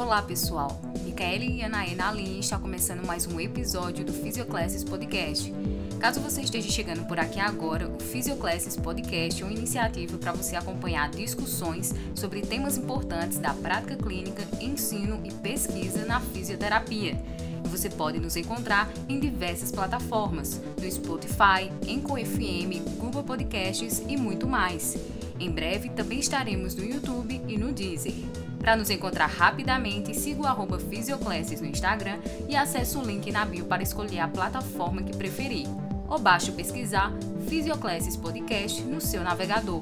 Olá pessoal, Micaele e Anaena Aline está começando mais um episódio do Physioclasses Podcast. Caso você esteja chegando por aqui agora, o Physioclasses Podcast é uma iniciativa para você acompanhar discussões sobre temas importantes da prática clínica, ensino e pesquisa na fisioterapia. Você pode nos encontrar em diversas plataformas, no Spotify, Enco FM, Google Podcasts e muito mais. Em breve também estaremos no YouTube e no Deezer. Para nos encontrar rapidamente, siga o Fisioclasses no Instagram e acesse o link na bio para escolher a plataforma que preferir. Ou basta pesquisar Fisioclasses Podcast no seu navegador.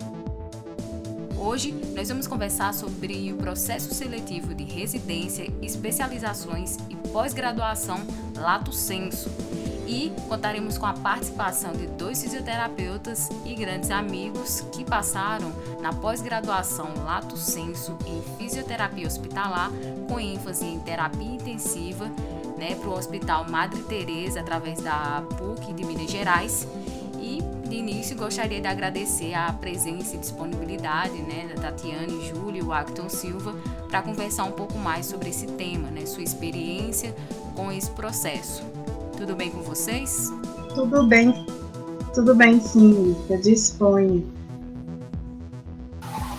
Hoje nós vamos conversar sobre o processo seletivo de residência, especializações e pós-graduação Lato Senso e contaremos com a participação de dois fisioterapeutas e grandes amigos que passaram na pós-graduação Lato Senso em fisioterapia hospitalar, com ênfase em terapia intensiva, né, para o Hospital Madre Teresa através da PUC de Minas Gerais. E de início gostaria de agradecer a presença e disponibilidade né, da Tatiane Júlio e o Acton Silva para conversar um pouco mais sobre esse tema, né, sua experiência com esse processo. Tudo bem com vocês? Tudo bem. Tudo bem, sim, Lívia. Disponha.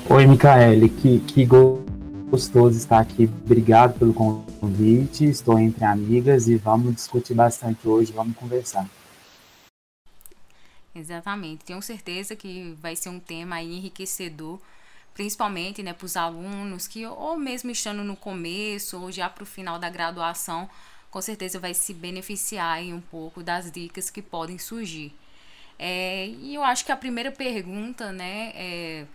Oi, Micaele. Que, que gostoso estar aqui. Obrigado pelo convite. Estou entre amigas e vamos discutir bastante hoje. Vamos conversar. Exatamente. Tenho certeza que vai ser um tema enriquecedor, principalmente né, para os alunos que, ou mesmo estando no começo, ou já para o final da graduação, com certeza vai se beneficiar um pouco das dicas que podem surgir. É, e eu acho que a primeira pergunta, né, é,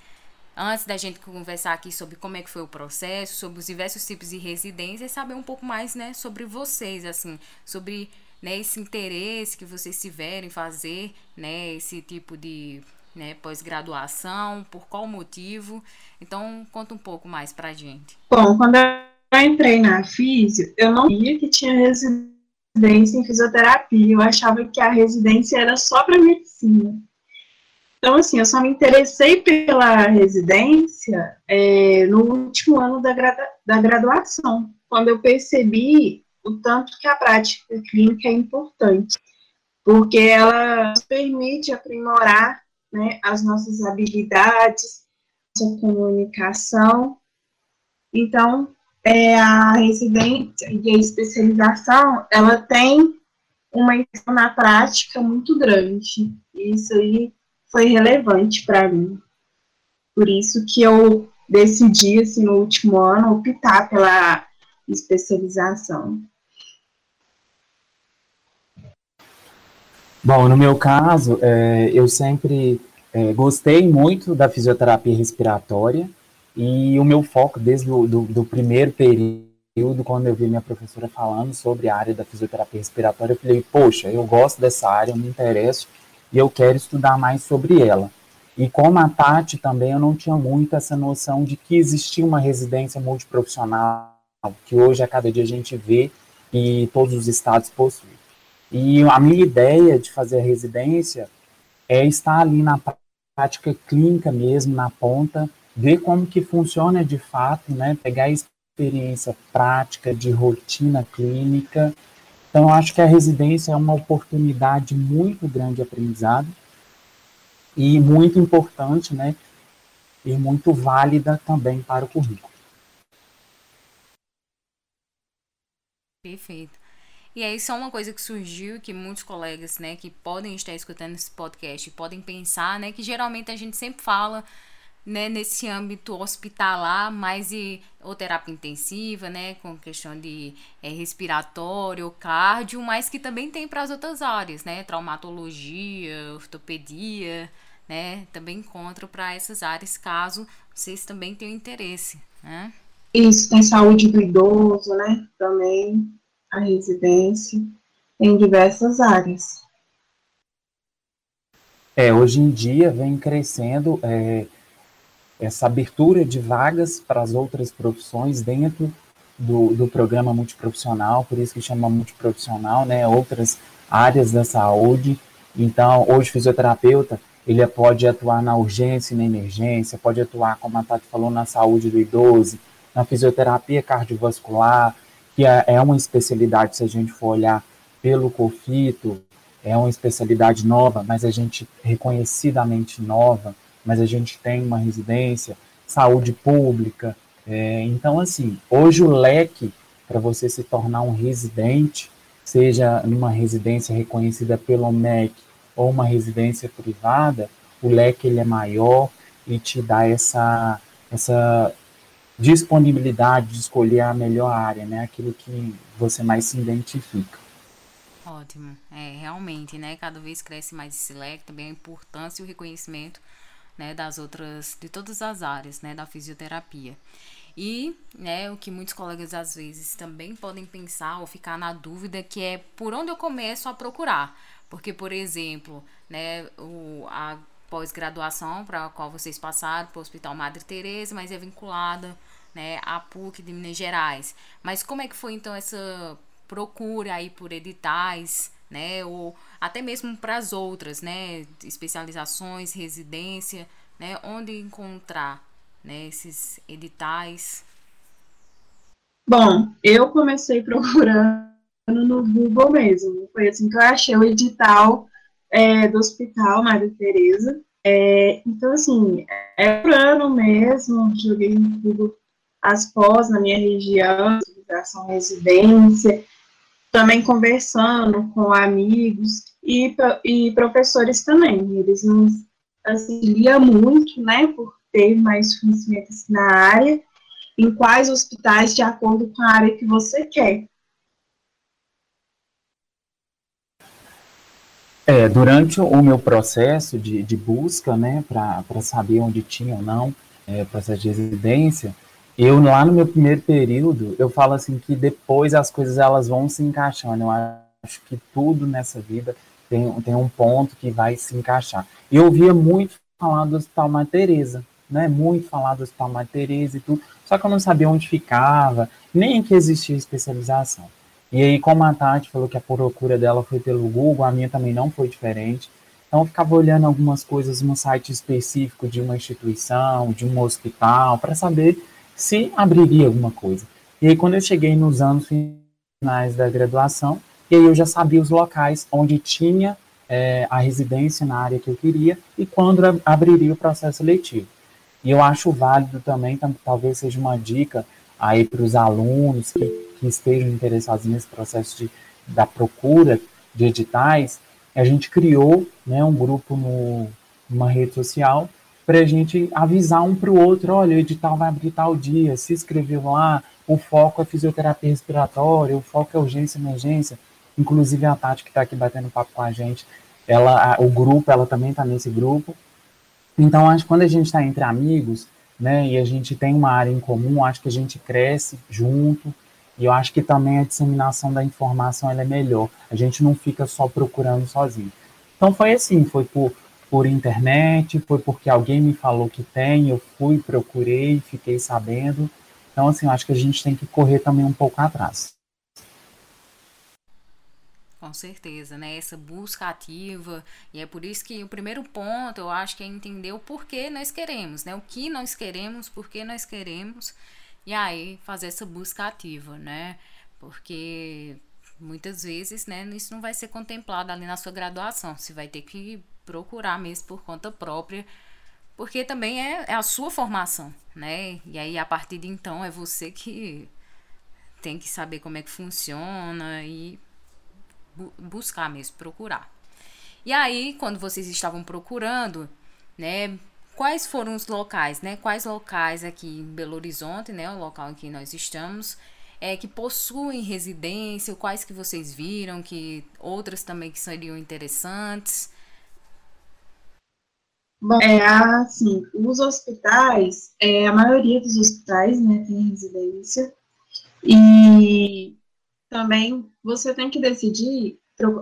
antes da gente conversar aqui sobre como é que foi o processo, sobre os diversos tipos de residência, é saber um pouco mais, né, sobre vocês, assim, sobre né, esse interesse que vocês tiverem em fazer, né, esse tipo de né, pós-graduação, por qual motivo. Então, conta um pouco mais pra gente. Bom, quando eu entrei na físio, eu não sabia que tinha residência em fisioterapia. Eu achava que a residência era só para medicina. Então, assim, eu só me interessei pela residência é, no último ano da, da graduação, quando eu percebi o tanto que a prática clínica é importante, porque ela nos permite aprimorar né, as nossas habilidades, nossa comunicação. Então, é, a residência e a especialização, ela tem uma na prática muito grande. Isso aí foi relevante para mim. Por isso que eu decidi, assim, no último ano, optar pela especialização. Bom, no meu caso, é, eu sempre é, gostei muito da fisioterapia respiratória, e o meu foco desde o do, do primeiro período, quando eu vi minha professora falando sobre a área da fisioterapia respiratória, eu falei, poxa, eu gosto dessa área, eu me interesso e eu quero estudar mais sobre ela. E como a Tati também, eu não tinha muito essa noção de que existia uma residência multiprofissional, que hoje a cada dia a gente vê e todos os estados possuem. E a minha ideia de fazer a residência é estar ali na prática clínica mesmo, na ponta, ver como que funciona de fato, né? Pegar a experiência prática de rotina clínica. Então, acho que a residência é uma oportunidade muito grande de aprendizado e muito importante, né? E muito válida também para o currículo. Perfeito. E aí, só uma coisa que surgiu, que muitos colegas, né, que podem estar escutando esse podcast, podem pensar, né, que geralmente a gente sempre fala né, nesse âmbito hospitalar, mais e, ou terapia intensiva, né, com questão de é, respiratório, cardio, mas que também tem para as outras áreas, né, traumatologia, ortopedia, né, também encontro para essas áreas, caso vocês também tenham interesse, né. Isso, tem saúde do idoso, né, também, a residência, em diversas áreas. É, hoje em dia vem crescendo é, essa abertura de vagas para as outras profissões dentro do, do programa multiprofissional, por isso que chama multiprofissional, né, outras áreas da saúde. Então, hoje, fisioterapeuta, ele pode atuar na urgência e na emergência, pode atuar, como a Tati falou, na saúde do idoso, na fisioterapia cardiovascular, que é, é uma especialidade, se a gente for olhar pelo COFITO, é uma especialidade nova, mas a gente reconhecidamente nova, mas a gente tem uma residência, saúde pública. É, então, assim, hoje o leque para você se tornar um residente, seja numa residência reconhecida pelo MEC ou uma residência privada, o leque ele é maior e te dá essa, essa disponibilidade de escolher a melhor área, né? Aquilo que você mais se identifica. Ótimo. É, realmente, né? Cada vez cresce mais esse leque, também a importância e o reconhecimento né, das outras, de todas as áreas, né, da fisioterapia. E, né, o que muitos colegas às vezes também podem pensar ou ficar na dúvida que é por onde eu começo a procurar. Porque, por exemplo, né, o, a pós-graduação para a qual vocês passaram para o Hospital Madre Teresa, mas é vinculada, né, à PUC de Minas Gerais. Mas como é que foi então essa procura aí por editais, né, ou até mesmo para as outras, né, especializações, residência, né, onde encontrar, né, esses editais? Bom, eu comecei procurando no Google mesmo, foi assim que eu achei o edital é, do Hospital Maria Tereza, é, então assim, é por ano mesmo, joguei no Google as pós na minha região, educação residência, também conversando com amigos e, e professores também. Eles nos auxiliam muito, né, por ter mais conhecimentos na área, em quais hospitais, de acordo com a área que você quer. É, durante o meu processo de, de busca, né, para saber onde tinha ou não é, processo de residência, eu, lá no meu primeiro período, eu falo assim que depois as coisas elas vão se encaixando. Eu acho que tudo nessa vida tem, tem um ponto que vai se encaixar. E eu ouvia muito falar do Hospital Mater Teresa, né? Muito falar do Hospital Mater Teresa e tudo. Só que eu não sabia onde ficava, nem que existia especialização. E aí, como a Tati falou que a procura dela foi pelo Google, a minha também não foi diferente. Então, eu ficava olhando algumas coisas no site específico de uma instituição, de um hospital, para saber se abriria alguma coisa. E aí, quando eu cheguei nos anos finais da graduação, e aí eu já sabia os locais onde tinha é, a residência na área que eu queria e quando abriria o processo seletivo. E eu acho válido também, talvez seja uma dica aí para os alunos que, que, estejam interessados nesse processo de, da procura de editais, a gente criou né, um grupo no, numa rede social para a gente avisar um para o outro, olha, o edital vai abrir tal dia, se inscreveu lá, o foco é fisioterapia respiratória, o foco é urgência emergência, inclusive a Tati que está aqui batendo papo com a gente, ela, a, o grupo, ela também está nesse grupo, então acho que quando a gente está entre amigos, né, e a gente tem uma área em comum, acho que a gente cresce junto, e eu acho que também a disseminação da informação é melhor, a gente não fica só procurando sozinho. Então foi assim, foi por por internet, foi porque alguém me falou que tem, eu fui, procurei, fiquei sabendo. Então, assim, eu acho que a gente tem que correr também um pouco atrás. Com certeza, né? Essa busca ativa. E é por isso que o primeiro ponto eu acho que é entender o porquê nós queremos, né? O que nós queremos, por que nós queremos. E aí fazer essa busca ativa, né? Porque muitas vezes, né, isso não vai ser contemplado ali na sua graduação. Você vai ter que procurar mesmo por conta própria, porque também é, é a sua formação, né? E aí a partir de então é você que tem que saber como é que funciona e bu buscar mesmo, procurar. E aí, quando vocês estavam procurando, né, quais foram os locais, né? Quais locais aqui em Belo Horizonte, né, o local em que nós estamos, é que possuem residência, quais que vocês viram, que outras também que seriam interessantes. Bom, é assim, os hospitais, é, a maioria dos hospitais, né, tem residência, e também você tem que decidir,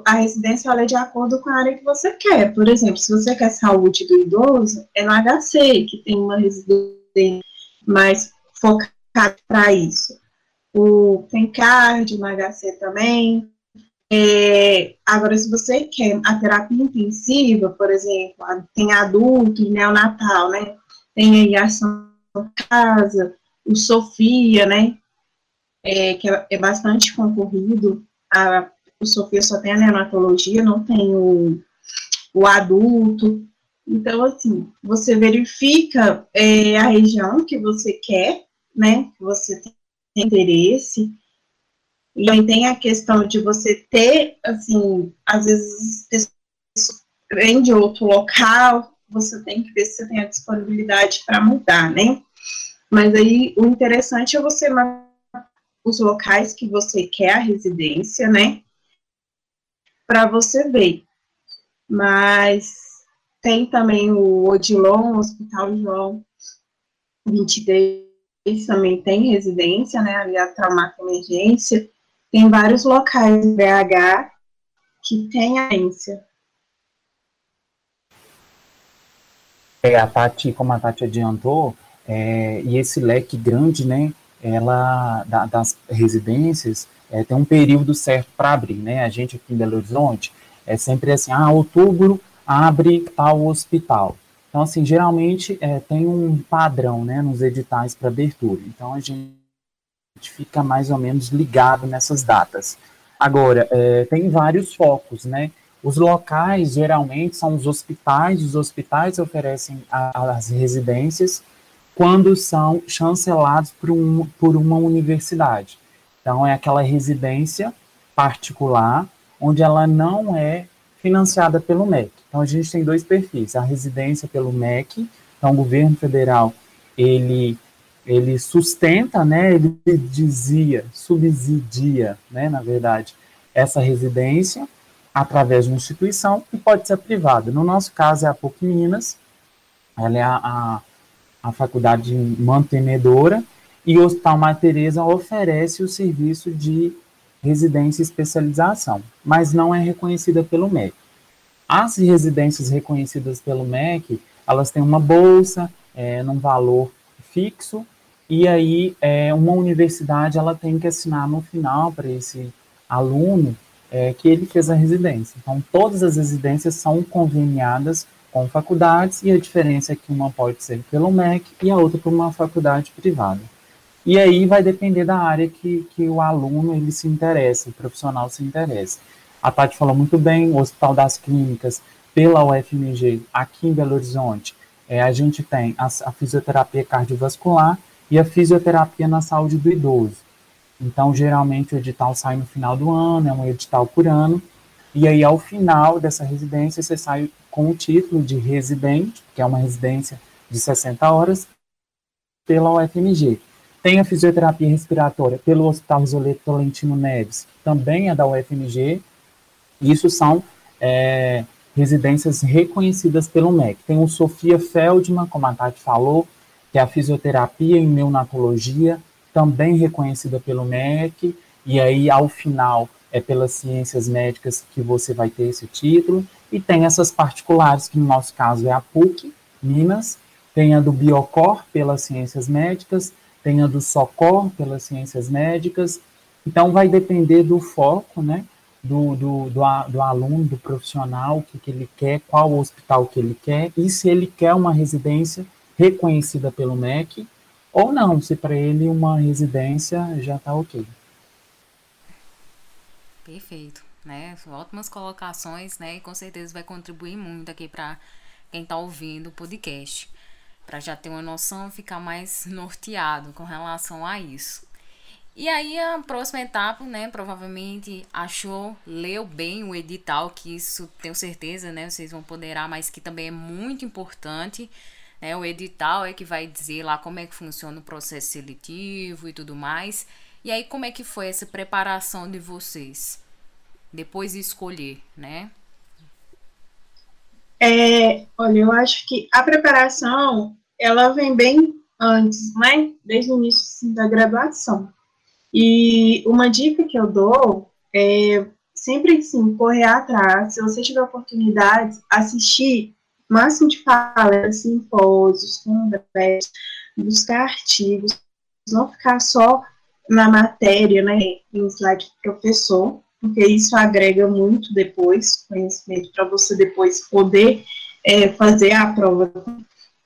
a residência olha de acordo com a área que você quer. Por exemplo, se você quer saúde do idoso, é no HC, que tem uma residência mais focada para isso. O, tem CARD no HC também, é, agora, se você quer a terapia intensiva, por exemplo, tem adulto neonatal, né? Tem aí ação casa, o Sofia, né, é, que é, é bastante concorrido, a, o Sofia só tem a neonatologia, não tem o, o adulto, então, assim, você verifica é, a região que você quer, né, que você tem interesse, e aí tem a questão de você ter, assim, às vezes, vem de outro local, você tem que ver se você tem a disponibilidade para mudar, né? Mas aí o interessante é você os locais que você quer a residência, né? Para você ver. Mas tem também o Odilon, o Hospital João 23, também tem residência, né? Ali a Traumato Emergência. Tem vários locais BH que tem agência. É, a Tati, como a Tati adiantou, é, e esse leque grande, né, ela, da, das residências, é, tem um período certo para abrir, né, a gente aqui em Belo Horizonte, é sempre assim, ah, outubro abre tal hospital. Então, assim, geralmente é, tem um padrão, né, nos editais para abertura, então a gente fica mais ou menos ligado nessas datas. Agora, é, tem vários focos, né, os locais, geralmente, são os hospitais, os hospitais oferecem as residências quando são chancelados por, um, por uma universidade. Então, é aquela residência particular, onde ela não é financiada pelo MEC. Então, a gente tem dois perfis, a residência pelo MEC, então o governo federal, ele, ele sustenta, né, ele dizia, subsidia, né, na verdade, essa residência, através de uma instituição e pode ser privada. No nosso caso é a PUC Minas, ela é a, a, a faculdade mantenedora e o Hospital Mater Teresa oferece o serviço de residência e especialização, mas não é reconhecida pelo MEC. As residências reconhecidas pelo MEC, elas têm uma bolsa é, num valor fixo e aí é, uma universidade ela tem que assinar no final para esse aluno é, que ele fez a residência. Então, todas as residências são conveniadas com faculdades, e a diferença é que uma pode ser pelo MEC e a outra por uma faculdade privada. E aí vai depender da área que, que o aluno ele se interessa, o profissional se interessa. A Tati falou muito bem, o Hospital das Clínicas, pela UFMG, aqui em Belo Horizonte, é, a gente tem a, a fisioterapia cardiovascular e a fisioterapia na saúde do idoso. Então, geralmente, o edital sai no final do ano, é um edital por ano, e aí, ao final dessa residência, você sai com o título de residente, que é uma residência de 60 horas, pela UFMG. Tem a fisioterapia respiratória pelo Hospital Rosoleto Tolentino Neves, também é da UFMG. Isso são é, residências reconhecidas pelo MEC. Tem o Sofia Feldman, como a Tati falou, que é a fisioterapia em neonatologia, também reconhecida pelo MEC, e aí ao final é pelas ciências médicas que você vai ter esse título, e tem essas particulares, que no nosso caso é a PUC, Minas, tem a do Biocor pelas ciências médicas, tem a do Socor pelas ciências médicas, então vai depender do foco, né, do, do, do, do aluno, do profissional, o que, que ele quer, qual hospital que ele quer, e se ele quer uma residência reconhecida pelo MEC, ou não, se para ele uma residência já está ok. Perfeito, né? Ótimas colocações, né? E com certeza vai contribuir muito aqui para quem está ouvindo o podcast, para já ter uma noção, ficar mais norteado com relação a isso. E aí a próxima etapa, né, provavelmente achou, leu bem o edital, que isso tenho certeza, né, vocês vão poderá, mas que também é muito importante né? O edital é que vai dizer lá como é que funciona o processo seletivo e tudo mais. E aí, como é que foi essa preparação de vocês? Depois de escolher, né? É, olha, eu acho que a preparação, ela vem bem antes, né? Desde o início assim, da graduação. E uma dica que eu dou é sempre, sim, correr atrás. Se você tiver oportunidade, assistir máximo de palestras, simpósios, congressos, buscar artigos, não ficar só na matéria, né, em slide do professor, porque isso agrega muito depois, conhecimento para você depois poder é, fazer a prova.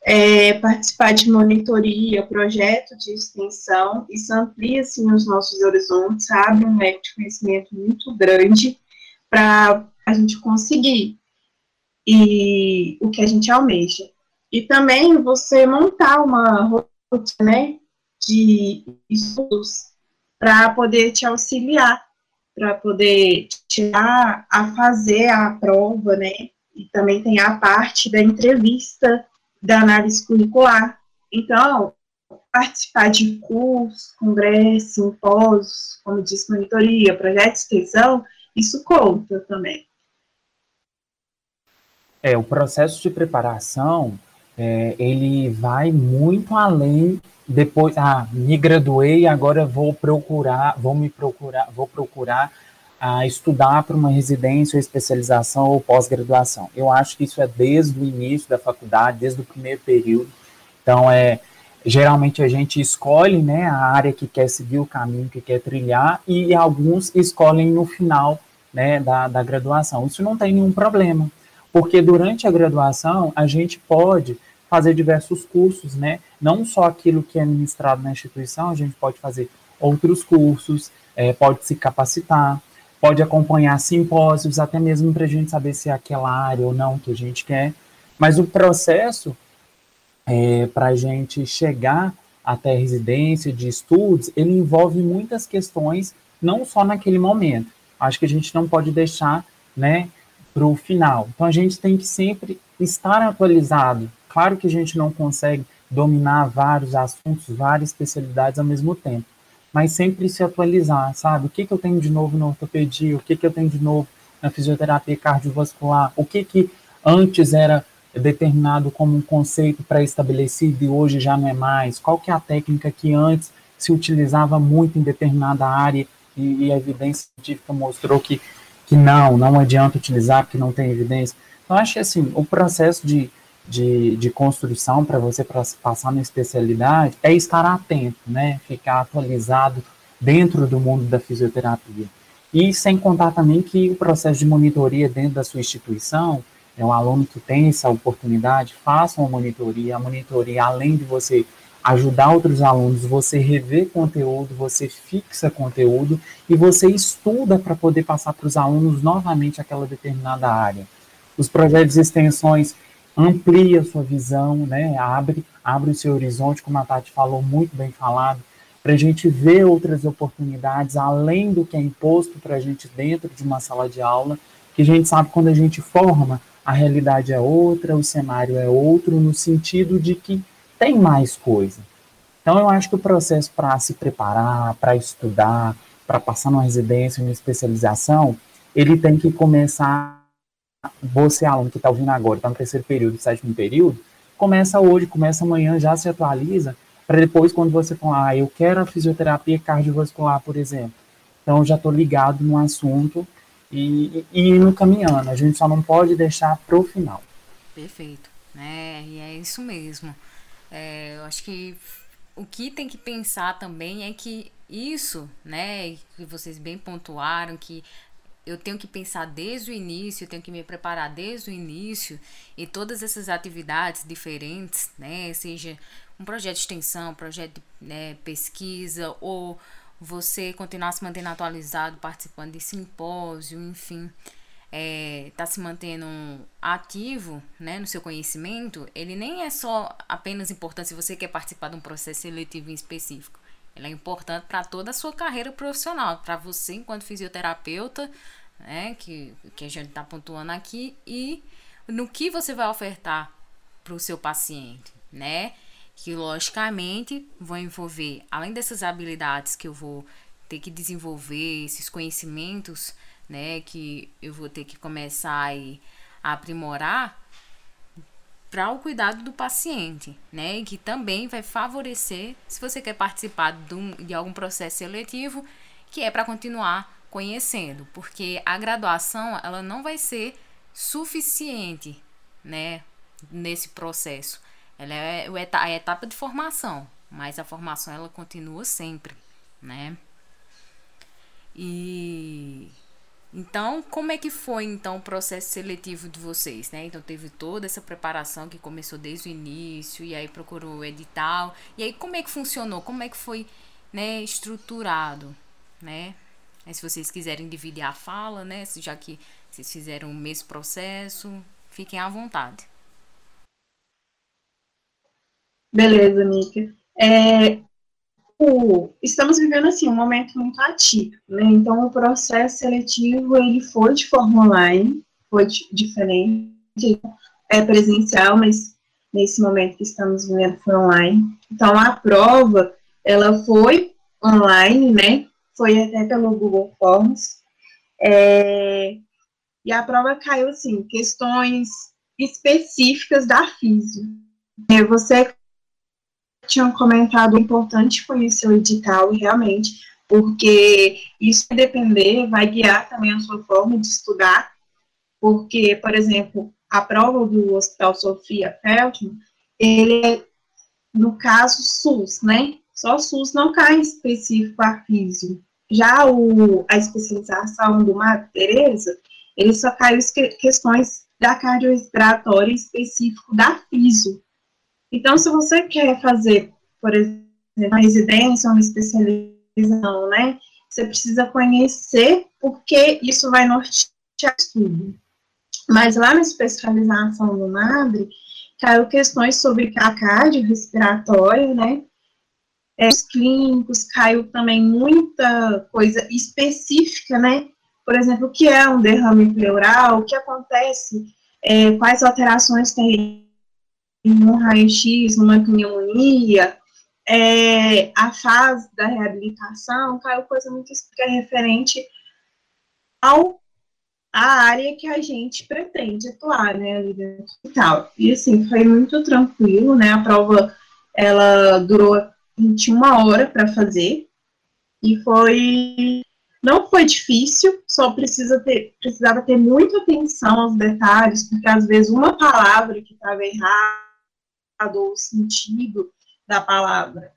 é, participar de monitoria, projeto de extensão, isso amplia, assim, os nossos horizontes, abre um leque de conhecimento muito grande para a gente conseguir e o que a gente almeja. E também você montar uma rotina, né, de estudos para poder te auxiliar, para poder tirar a fazer a prova, né, e também tem a parte da entrevista da análise curricular. Então, participar de cursos, congressos, simpósios, como diz monitoria, projeto de extensão, isso conta também. É, o processo de preparação, é, ele vai muito além depois, ah, me graduei, agora vou procurar, vou me procurar, vou procurar a estudar para uma residência especialização ou pós-graduação. Eu acho que isso é desde o início da faculdade, desde o primeiro período. Então, é, geralmente a gente escolhe né, a área que quer seguir, o caminho que quer trilhar, e alguns escolhem no final né, da, da graduação. Isso não tem nenhum problema, porque durante a graduação a gente pode fazer diversos cursos, né? Não só aquilo que é ministrado na instituição, a gente pode fazer outros cursos, é, pode se capacitar, pode acompanhar simpósios, até mesmo para a gente saber se é aquela área ou não que a gente quer. Mas o processo é, para a gente chegar até a residência de estudos, ele envolve muitas questões, não só naquele momento. Acho que a gente não pode deixar né, para o final. Então a gente tem que sempre estar atualizado. Claro que a gente não consegue dominar vários assuntos, várias especialidades ao mesmo tempo mas sempre se atualizar, sabe? O que, que eu tenho de novo na ortopedia, o que, que eu tenho de novo na fisioterapia cardiovascular, o que, que antes era determinado como um conceito pré-estabelecido e hoje já não é mais, qual que é a técnica que antes se utilizava muito em determinada área e, e a evidência científica mostrou que, que não, não adianta utilizar porque não tem evidência. Então, acho que assim, o processo de de, de construção para você passar na especialidade é estar atento, né? Ficar atualizado dentro do mundo da fisioterapia. E sem contar também que o processo de monitoria dentro da sua instituição, é um aluno que tem essa oportunidade, faça uma monitoria. A monitoria, além de você ajudar outros alunos, você rever conteúdo, você fixa conteúdo e você estuda para poder passar para os alunos novamente aquela determinada área. Os projetos de extensões amplia sua visão, né? abre, abre o seu horizonte, como a Tati falou, muito bem falado, para a gente ver outras oportunidades além do que é imposto para a gente dentro de uma sala de aula, que a gente sabe quando a gente forma, a realidade é outra, o cenário é outro, no sentido de que tem mais coisa. Então, eu acho que o processo para se preparar, para estudar, para passar numa residência, uma especialização, ele tem que começar você, aluno que está ouvindo agora, está no terceiro período, sétimo período, começa hoje, começa amanhã, já se atualiza, para depois, quando você falar, ah, eu quero a fisioterapia cardiovascular, por exemplo. Então, já estou ligado no assunto e, e indo caminhando. A gente só não pode deixar para o final. Perfeito. né? e é isso mesmo. É, eu acho que o que tem que pensar também é que isso, né, que vocês bem pontuaram, que eu tenho que pensar desde o início, eu tenho que me preparar desde o início e todas essas atividades diferentes, né, seja um projeto de extensão, um projeto de né, pesquisa ou você continuar se mantendo atualizado, participando de simpósio, enfim, é, tá se mantendo ativo, né, no seu conhecimento, ele nem é só apenas importante se você quer participar de um processo seletivo em específico. Ele é importante para toda a sua carreira profissional, para você enquanto fisioterapeuta, né, que, que a gente está pontuando aqui, e no que você vai ofertar para o seu paciente, né? Que logicamente vão envolver, além dessas habilidades que eu vou ter que desenvolver, esses conhecimentos, né, que eu vou ter que começar a aprimorar, para o cuidado do paciente, né? E que também vai favorecer se você quer participar de, um, de algum processo seletivo, que é para continuar conhecendo, porque a graduação ela não vai ser suficiente, né? Nesse processo, ela é a etapa de formação, mas a formação ela continua sempre, né? E Então, como é que foi então o processo seletivo de vocês, né? Então teve toda essa preparação que começou desde o início e aí procurou o edital. E aí como é que funcionou? Como é que foi, né, estruturado, né? Aí, se vocês quiserem dividir a fala, né, já que vocês fizeram o mesmo processo, fiquem à vontade. Beleza, Nica. É, estamos vivendo assim um momento muito atípico, né? Então o processo seletivo ele foi de forma online, foi diferente, é presencial, mas nesse momento que estamos vivendo foi online. Então a prova ela foi online, né? Foi até pelo Google Forms. É, e a prova caiu assim, questões específicas da física. Você tinham comentado, importante conhecer o edital, realmente, porque isso depender, vai guiar também a sua forma de estudar, porque, por exemplo, a prova do Hospital Sofia Feldman, ele é, no caso, SUS, né? Só SUS não cai específico a físico. Já o, a especialização do Mato Tereza, ele só caiu questões da cardiorrespiratória específico da físico. Então, se você quer fazer, por exemplo, uma residência, uma especialização, né, você precisa conhecer porque isso vai nortear tudo. Mas lá na especialização do MADRE, caiu questões sobre a cardiorrespiratória, né, é, os clínicos, caiu também muita coisa específica, né, por exemplo, o que é um derrame pleural, o que acontece, é, quais alterações tem num raio-x, numa pneumonia, é, a fase da reabilitação, caiu coisa muito que é referente ao a área que a gente pretende atuar, né, ali dentro do hospital. E, assim, foi muito tranquilo, né, a prova, ela durou 21 horas para fazer, e foi, não foi difícil, só precisa ter, precisava ter muita atenção aos detalhes, porque às vezes uma palavra que estava errada, o sentido da palavra.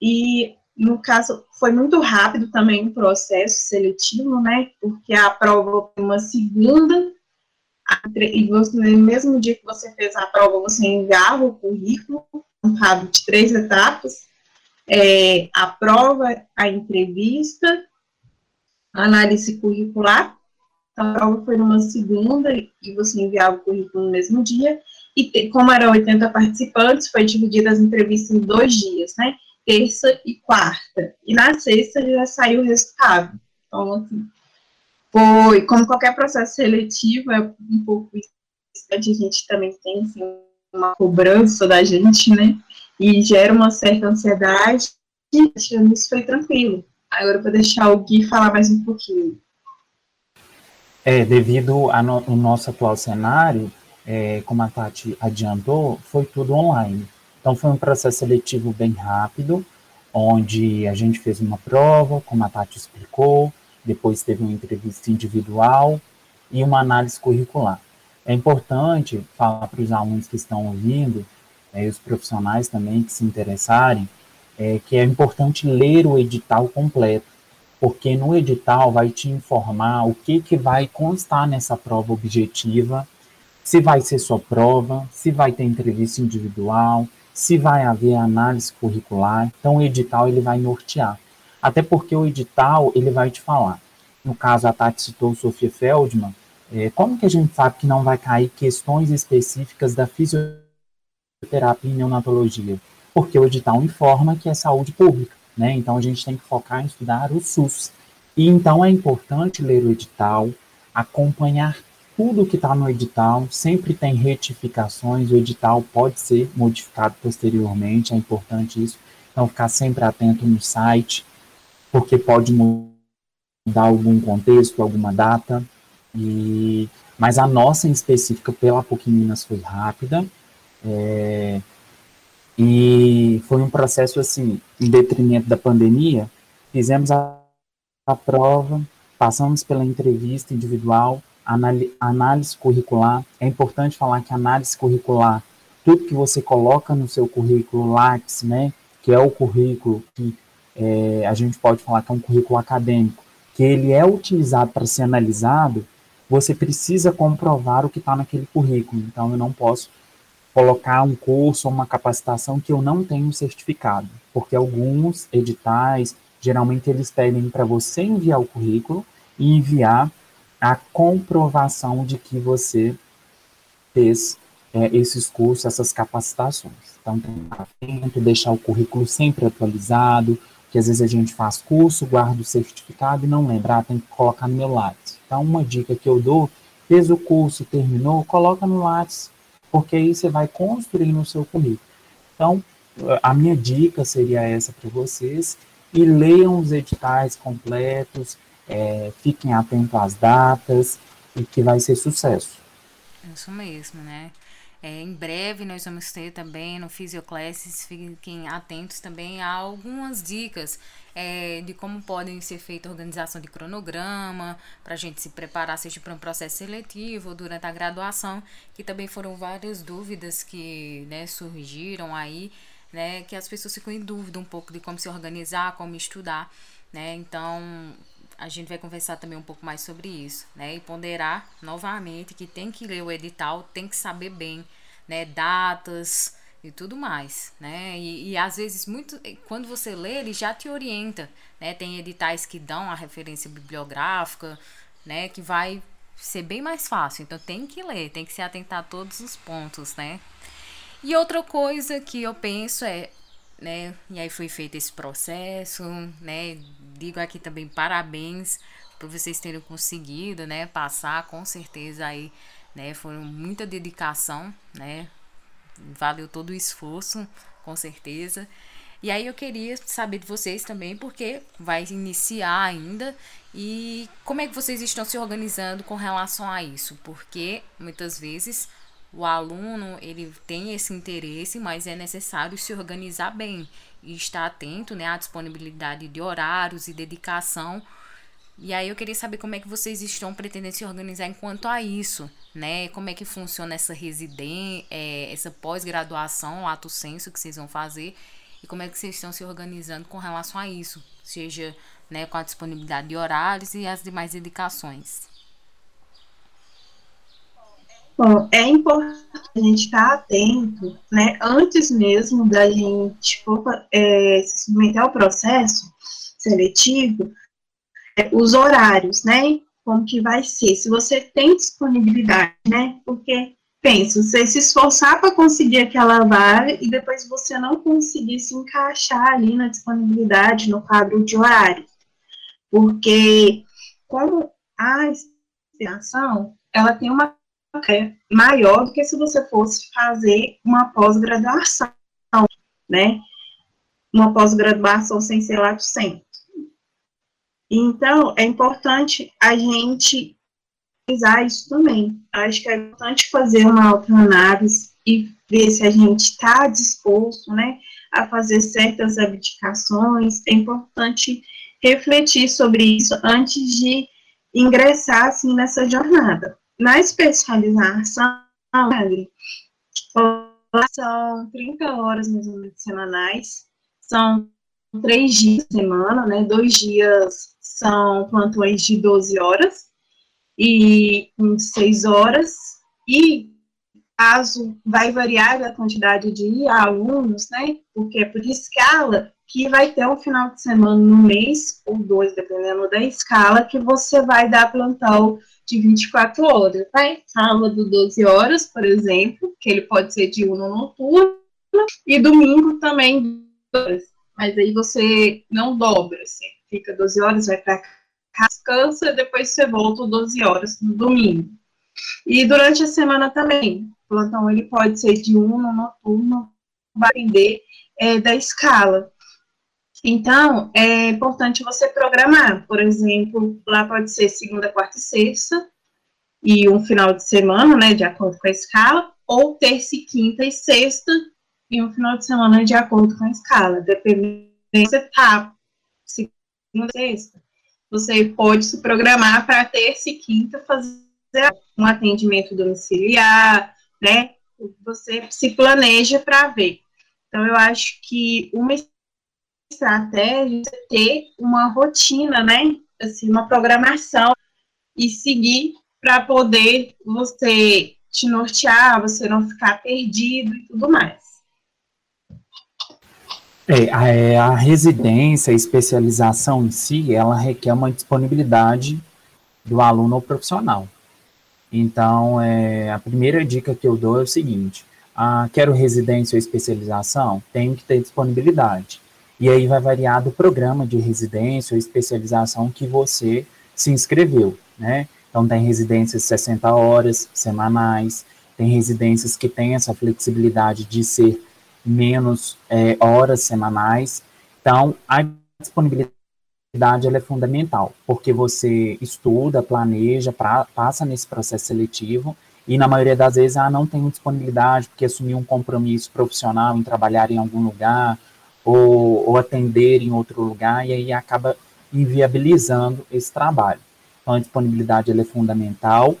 E, no caso, foi muito rápido também o processo seletivo, né, porque a prova foi uma segunda, e você, no mesmo dia que você fez a prova, você enviava o currículo, um cabo de três etapas, é, a prova, a entrevista, a análise curricular, a prova foi numa segunda, e você enviava o currículo no mesmo dia, e como eram 80 participantes, foi dividida as entrevistas em dois dias, né? Terça e quarta. E na sexta já saiu o resultado. Então, assim, foi, como qualquer processo seletivo, é um pouco isso a gente também tem, assim, uma cobrança da gente, né? E gera uma certa ansiedade. E isso foi tranquilo. Agora eu vou deixar o Gui falar mais um pouquinho. É, devido ao no, nosso atual cenário, é, como a Tati adiantou, foi tudo online. Então, foi um processo seletivo bem rápido, onde a gente fez uma prova, como a Tati explicou, depois teve uma entrevista individual e uma análise curricular. É importante falar para os alunos que estão ouvindo, é, e os profissionais também que se interessarem, é, que é importante ler o edital completo, porque no edital vai te informar o que, que vai constar nessa prova objetiva se vai ser só prova, se vai ter entrevista individual, se vai haver análise curricular. Então, o edital ele vai nortear. Até porque o edital ele vai te falar. No caso, a Tati citou Sofia Feldman. É, como que a gente sabe que não vai cair questões específicas da fisioterapia e neonatologia? Porque o edital informa que é saúde pública, né? Então, a gente tem que focar em estudar o SUS. E então é importante ler o edital, acompanhar tudo que está no edital sempre tem retificações, o edital pode ser modificado posteriormente, é importante isso. Então, ficar sempre atento no site, porque pode mudar algum contexto, alguma data. E, mas a nossa em específica pela PUC Minas foi rápida. É, e foi um processo assim, em detrimento da pandemia, fizemos a, a prova, passamos pela entrevista individual, análise curricular. É importante falar que análise curricular, tudo que você coloca no seu currículo Lattes, né, que é o currículo que é, a gente pode falar que é um currículo acadêmico, que ele é utilizado para ser analisado, você precisa comprovar o que está naquele currículo. Então, eu não posso colocar um curso ou uma capacitação que eu não tenho certificado, porque alguns editais, geralmente eles pedem para você enviar o currículo e enviar a comprovação de que você fez é, esses cursos, essas capacitações. Então, tem que deixar o currículo sempre atualizado, que às vezes a gente faz curso, guarda o certificado e não lembra, ah, tem que colocar no meu Lattes. Então, uma dica que eu dou, fez o curso, terminou, coloca no Lattes, porque aí você vai construir no seu currículo. Então, a minha dica seria essa para vocês, e leiam os editais completos, é, fiquem atentos às datas, e que vai ser sucesso. Isso mesmo, né? É, em breve nós vamos ter também no Physioclasses, fiquem atentos também a algumas dicas é, de como podem ser feita a organização de cronograma, para a gente se preparar, seja para um processo seletivo durante a graduação, que também foram várias dúvidas que né, surgiram aí, né, que as pessoas ficam em dúvida um pouco de como se organizar, como estudar, né, então a gente vai conversar também um pouco mais sobre isso, né? E ponderar novamente que tem que ler o edital, tem que saber bem, né? Datas e tudo mais, né? E, e às vezes, muito, quando você lê, ele já te orienta, né? Tem editais que dão a referência bibliográfica, né? Que vai ser bem mais fácil. Então tem que ler, tem que se atentar a todos os pontos, né? E outra coisa que eu penso é né? E aí foi feito esse processo, né? Digo aqui também parabéns por vocês terem conseguido, né? Passar com certeza aí, né? Foi muita dedicação, né? Valeu todo o esforço, com certeza. E aí eu queria saber de vocês também, porque vai iniciar ainda, e como é que vocês estão se organizando com relação a isso? Porque muitas vezes o aluno ele tem esse interesse, mas é necessário se organizar bem e estar atento né, à disponibilidade de horários e dedicação. E aí eu queria saber como é que vocês estão pretendendo se organizar enquanto a isso, né? Como é que funciona essa residência, é, essa pós-graduação, ato senso que vocês vão fazer e como é que vocês estão se organizando com relação a isso, seja né, com a disponibilidade de horários e as demais dedicações. Bom, é importante a gente estar atento, né, antes mesmo da gente é, se submeter ao processo seletivo, é, os horários, né, como que vai ser, se você tem disponibilidade, né, porque, pensa, você se esforçar para conseguir aquela vaga e depois você não conseguir se encaixar ali na disponibilidade, no quadro de horário, porque como a inspiração, ela tem uma é maior do que se você fosse fazer uma pós-graduação, né? Uma pós-graduação sem ser lato senso. Então, é importante a gente usar isso também. Acho que é importante fazer uma autoanálise e ver se a gente está disposto, né, a fazer certas abdicações. É importante refletir sobre isso antes de ingressar, assim, nessa jornada. Na especialização, são 30 horas mais ou menos semanais, são três dias por semana, né? Dois dias são plantões de 12 horas e 26 horas, e caso vai variar a quantidade de alunos, né? Porque é por escala que vai ter um final de semana no mês, ou dois, dependendo da escala, que você vai dar plantão de 24 horas, tá? Sábado, 12 horas, por exemplo, que ele pode ser de diurno noturno, e domingo também, mas aí você não dobra, assim, fica 12 horas, vai para casa, descansa, depois você volta 12 horas no domingo. E durante a semana também, o plantão ele pode ser de diurno, noturno, vai depender é, da escala. Então, é importante você programar. Por exemplo, lá pode ser segunda, quarta e sexta, e um final de semana, né, de acordo com a escala, ou terça, quinta e sexta, e um final de semana de acordo com a escala. Dependendo da você tá, segunda e sexta, você pode se programar para terça e quinta fazer um atendimento domiciliar, né? Você se planeja para ver. Então, eu acho que uma estratégia é ter uma rotina, né, assim, uma programação e seguir para poder você te nortear, você não ficar perdido e tudo mais. É, a, é, a residência, a especialização em si, ela requer uma disponibilidade do aluno ou profissional. Então, é, a primeira dica que eu dou é o seguinte: ah, quero residência ou especialização? Tem que ter disponibilidade. E aí vai variar do programa de residência ou especialização que você se inscreveu, né? Então, tem residências 60 horas semanais, tem residências que têm essa flexibilidade de ser menos é, horas semanais. Então, a disponibilidade ela é fundamental, porque você estuda, planeja, pra, passa nesse processo seletivo e na maioria das vezes ah, não tenho disponibilidade porque assumi um compromisso profissional em trabalhar em algum lugar ou, ou atender em outro lugar e aí acaba inviabilizando esse trabalho. Então a disponibilidade é fundamental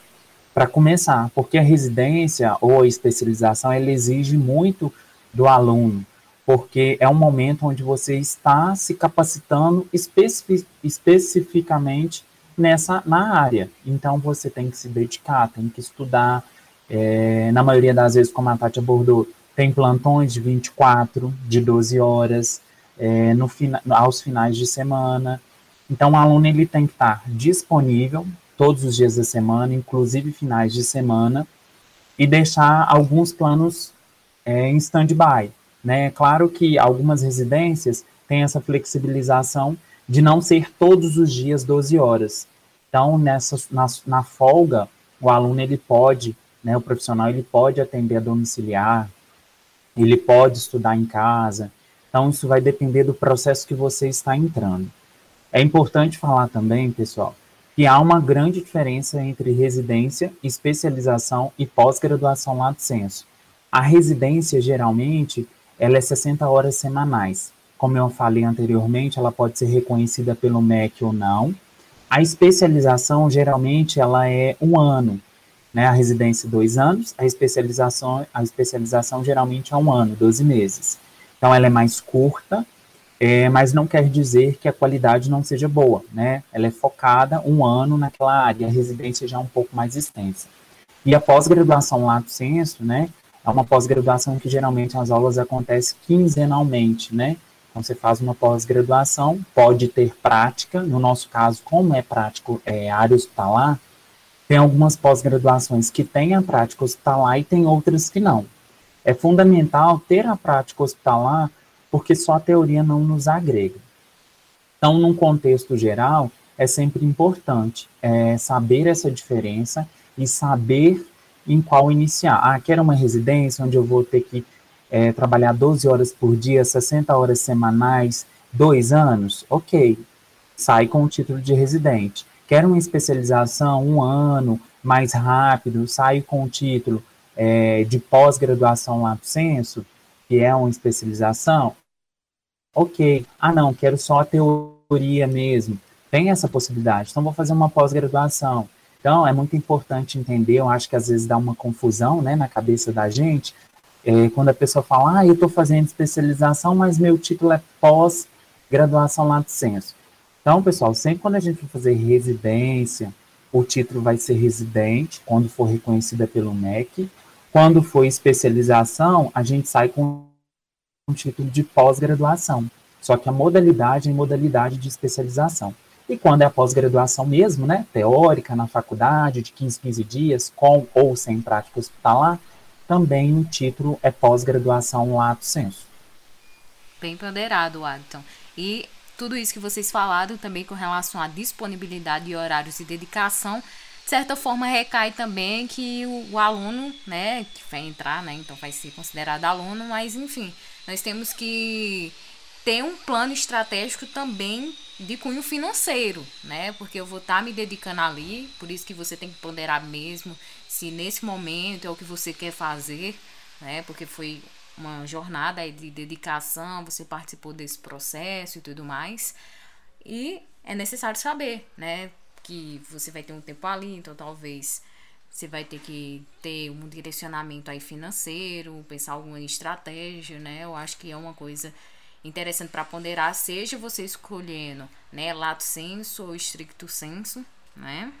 para começar, porque a residência ou a especialização ela exige muito do aluno porque é um momento onde você está se capacitando especific, especificamente nessa na área. Então você tem que se dedicar, tem que estudar. É, na maioria das vezes, como a Tati abordou, tem plantões de 24, de 12 horas, é, no fina, aos finais de semana. Então o aluno ele tem que estar disponível todos os dias da semana, inclusive finais de semana, e deixar alguns planos é, em stand-by né? Claro que algumas residências têm essa flexibilização de não ser todos os dias 12 horas. Então, nessa, na, na folga, o aluno ele pode, né, o profissional ele pode atender a domiciliar, ele pode estudar em casa. Então, isso vai depender do processo que você está entrando. É importante falar também, pessoal, que há uma grande diferença entre residência, especialização e pós-graduação lá de senso. A residência, geralmente, ela é 60 horas semanais. Como eu falei anteriormente, ela pode ser reconhecida pelo MEC ou não. A especialização, geralmente, ela é um ano. Né? A residência, dois anos. A especialização, a especialização geralmente é um ano, 12 meses. Então, ela é mais curta, é, mas não quer dizer que a qualidade não seja boa, né? Ela é focada um ano naquela área, a residência já é um pouco mais extensa. E a pós-graduação lato senso, né? É uma pós-graduação que geralmente as aulas acontecem quinzenalmente, né? Então você faz uma pós-graduação, pode ter prática, no nosso caso, como é prático é, área hospitalar, tem algumas pós-graduações que têm a prática hospitalar e tem outras que não. É fundamental ter a prática hospitalar, porque só a teoria não nos agrega. Então, num contexto geral, é sempre importante é, saber essa diferença e saber em qual iniciar. Ah, quero uma residência onde eu vou ter que é, trabalhar 12 horas por dia, 60 horas semanais, dois anos? Ok, sai com o título de residente. Quero uma especialização, um ano, mais rápido, saio com o título é, de pós-graduação lá do censo, que é uma especialização? Ok. Ah, não, quero só a teoria mesmo. Tem essa possibilidade. Então, vou fazer uma pós-graduação. Então, é muito importante entender, eu acho que às vezes dá uma confusão né, na cabeça da gente, é, quando a pessoa fala, ah, eu estou fazendo especialização, mas meu título é pós-graduação lá de censo. Então, pessoal, sempre quando a gente for fazer residência, o título vai ser residente, quando for reconhecida pelo MEC. Quando for especialização, a gente sai com um título de pós-graduação. Só que a modalidade é modalidade de especialização. E quando é a pós-graduação mesmo, né, teórica, na faculdade, de 15, 15 dias, com ou sem prática hospitalar, também o título é pós-graduação lato senso. Bem ponderado, Adton. E tudo isso que vocês falaram também com relação à disponibilidade de horários e dedicação, de certa forma recai também que o, o, aluno, né, que vai entrar, né, então vai ser considerado aluno, mas enfim, nós temos que ter um plano estratégico também de cunho financeiro, né? Porque eu vou estar tá me dedicando ali, por isso que você tem que ponderar mesmo se nesse momento é o que você quer fazer, né? Porque foi uma jornada de dedicação, você participou desse processo e tudo mais. E é necessário saber, né? Que você vai ter um tempo ali, então talvez você vai ter que ter um direcionamento aí financeiro, pensar alguma estratégia, né? Eu acho que é uma coisa interessante para ponderar, seja você escolhendo, né, lato senso ou estricto senso, né?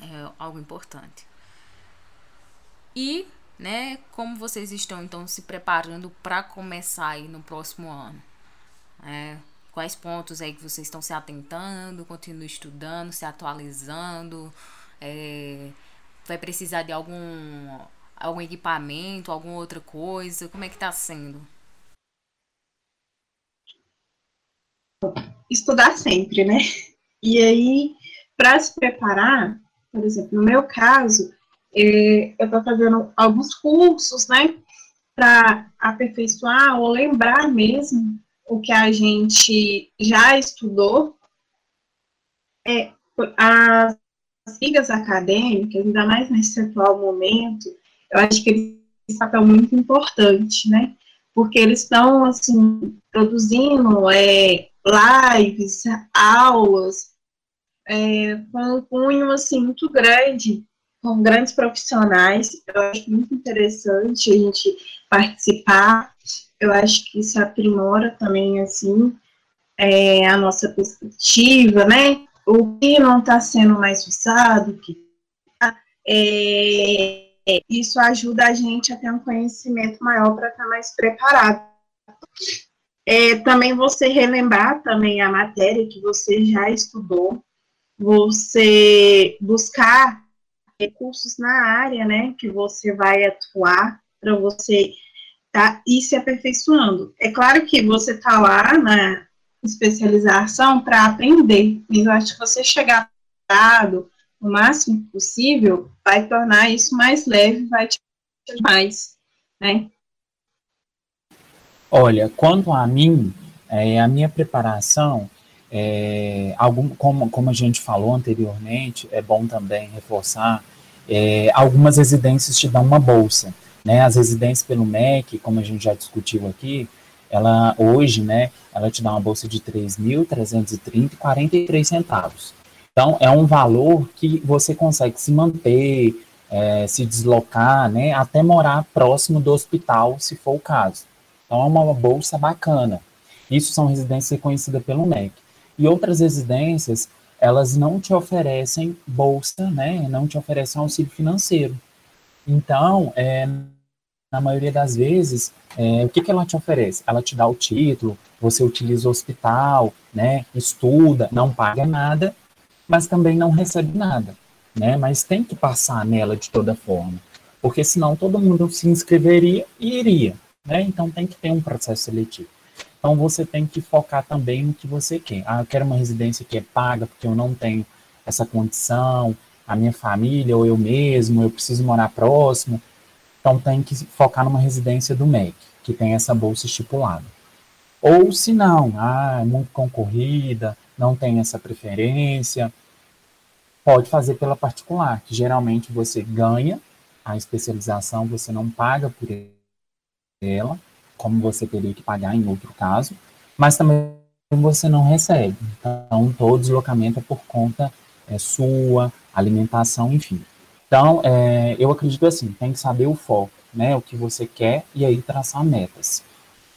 É algo importante. E, né, como vocês estão então se preparando para começar aí no próximo ano? É, quais pontos aí que vocês estão se atentando, continuam estudando, se atualizando? É, vai precisar de algum algum equipamento, alguma outra coisa? Como é que está sendo? Estudar sempre, né? E aí, para se preparar, por exemplo, no meu caso, eu estou fazendo alguns cursos, né? Para aperfeiçoar ou lembrar mesmo o que a gente já estudou. É, as ligas acadêmicas, ainda mais nesse atual momento, eu acho que eles têm papel muito importante, né? Porque eles estão, assim, produzindo é, lives, aulas, é, com um cunho, assim, muito grande, com grandes profissionais. Eu acho muito interessante a gente participar. Eu acho que isso aprimora também, assim, é, a nossa perspectiva, né? O que não está sendo mais usado, que tá, é, isso ajuda a gente a ter um conhecimento maior para estar tá mais preparado. É, também você relembrar também a matéria que você já estudou, você buscar recursos na área, né, que você vai atuar para você tá, ir se aperfeiçoando. É claro que você está lá na especialização para aprender, mas eu acho que você chegar preparado, o máximo possível, vai tornar isso mais leve, vai te mais, né? Olha, quanto a mim, é, a minha preparação, é, algum, como, como a gente falou anteriormente, é bom também reforçar, é, algumas residências te dão uma bolsa, né? As residências pelo MEC, como a gente já discutiu aqui, ela hoje, né, ela te dá uma bolsa de R$ 3.330,43 centavos. Então, é um valor que você consegue se manter, é, se deslocar, né, até morar próximo do hospital, se for o caso. Então, é uma bolsa bacana. Isso são residências reconhecidas pelo MEC. E outras residências, elas não te oferecem bolsa, né, não te oferecem auxílio financeiro. Então, é, na maioria das vezes, é, o que, que ela te oferece? Ela te dá o título, você utiliza o hospital, né, estuda, não paga nada, mas também não recebe nada, né? Mas tem que passar nela de toda forma, porque senão todo mundo se inscreveria e iria, né? Então tem que ter um processo seletivo. Então você tem que focar também no que você quer. Ah, eu quero uma residência que é paga porque eu não tenho essa condição, a minha família ou eu mesmo, eu preciso morar próximo. Então tem que focar numa residência do MEC, que tem essa bolsa estipulada. Ou se não, ah, é muito concorrida, não tem essa preferência, pode fazer pela particular, que geralmente você ganha a especialização, você não paga por ela, como você teria que pagar em outro caso, mas também você não recebe. Então, todo deslocamento é por conta é, sua, alimentação, enfim. Então, é, eu acredito assim, tem que saber o foco, né, o que você quer e aí traçar metas.